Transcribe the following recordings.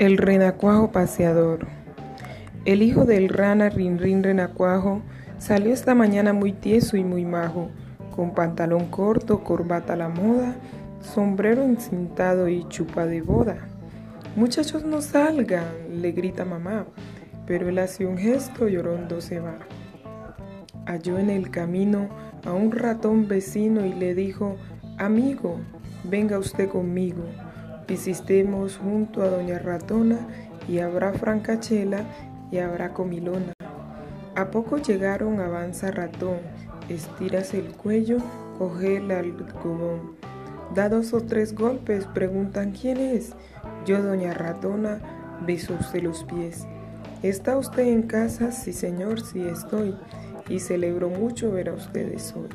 El renacuajo paseador. El hijo del rana Rinrin Renacuajo salió esta mañana muy tieso y muy majo, con pantalón corto, corbata a la moda, sombrero encintado y chupa de boda. Muchachos no salgan, le grita mamá, pero él hace un gesto y orondo se va. Halló en el camino a un ratón vecino y le dijo, amigo, venga usted conmigo Visitemos junto a Doña Ratona y habrá francachela y habrá comilona. A poco llegaron, avanza ratón, estiras el cuello, coge el algodón. Da dos o tres golpes, preguntan quién es. Yo, doña ratona, beso usted los pies. ¿Está usted en casa? Sí, señor, sí estoy. Y celebro mucho ver a ustedes hoy.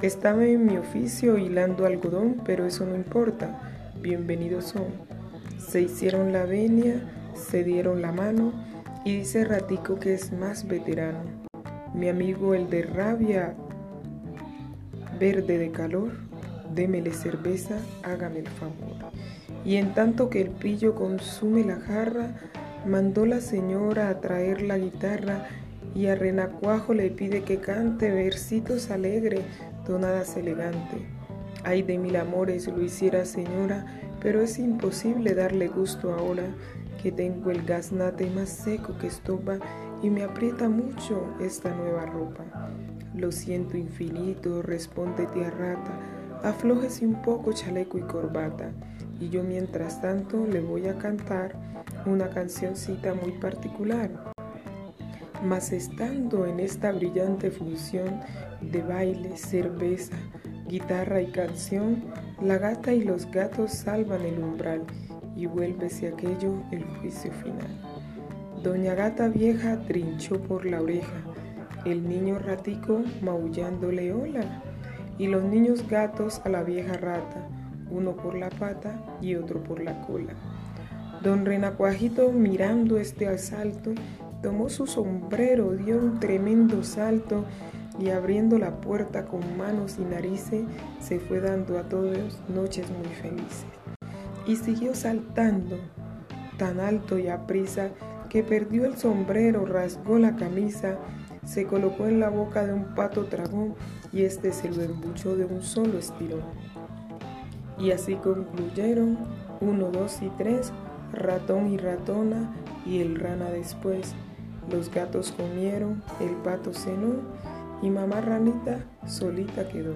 Estaba en mi oficio hilando algodón, pero eso no importa bienvenidos son. Se hicieron la venia, se dieron la mano y dice Ratico que es más veterano. Mi amigo el de rabia verde de calor, démele cerveza, hágame el favor. Y en tanto que el pillo consume la jarra, mandó la señora a traer la guitarra y a Renacuajo le pide que cante versitos alegre, tonadas elegante. Ay de mil amores lo hiciera señora, pero es imposible darle gusto ahora que tengo el gaznate más seco que estopa y me aprieta mucho esta nueva ropa. Lo siento infinito, responde tía rata, aflójese un poco chaleco y corbata, y yo mientras tanto le voy a cantar una cancioncita muy particular. Mas estando en esta brillante función de baile, cerveza, guitarra y canción, la gata y los gatos salvan el umbral y vuélvese aquello el juicio final. Doña Gata Vieja trinchó por la oreja, el niño ratico maullándole hola, y los niños gatos a la vieja rata, uno por la pata y otro por la cola. Don Renacuajito, mirando este asalto, tomó su sombrero, dio un tremendo salto y abriendo la puerta con manos y narices se fue dando a todos noches muy felices. Y siguió saltando tan alto y a prisa que perdió el sombrero, rasgó la camisa, se colocó en la boca de un pato dragón y este se lo embuchó de un solo estirón. Y así concluyeron uno, dos y tres, ratón y ratona y el rana después. Los gatos comieron, el pato cenó y mamá ranita solita quedó.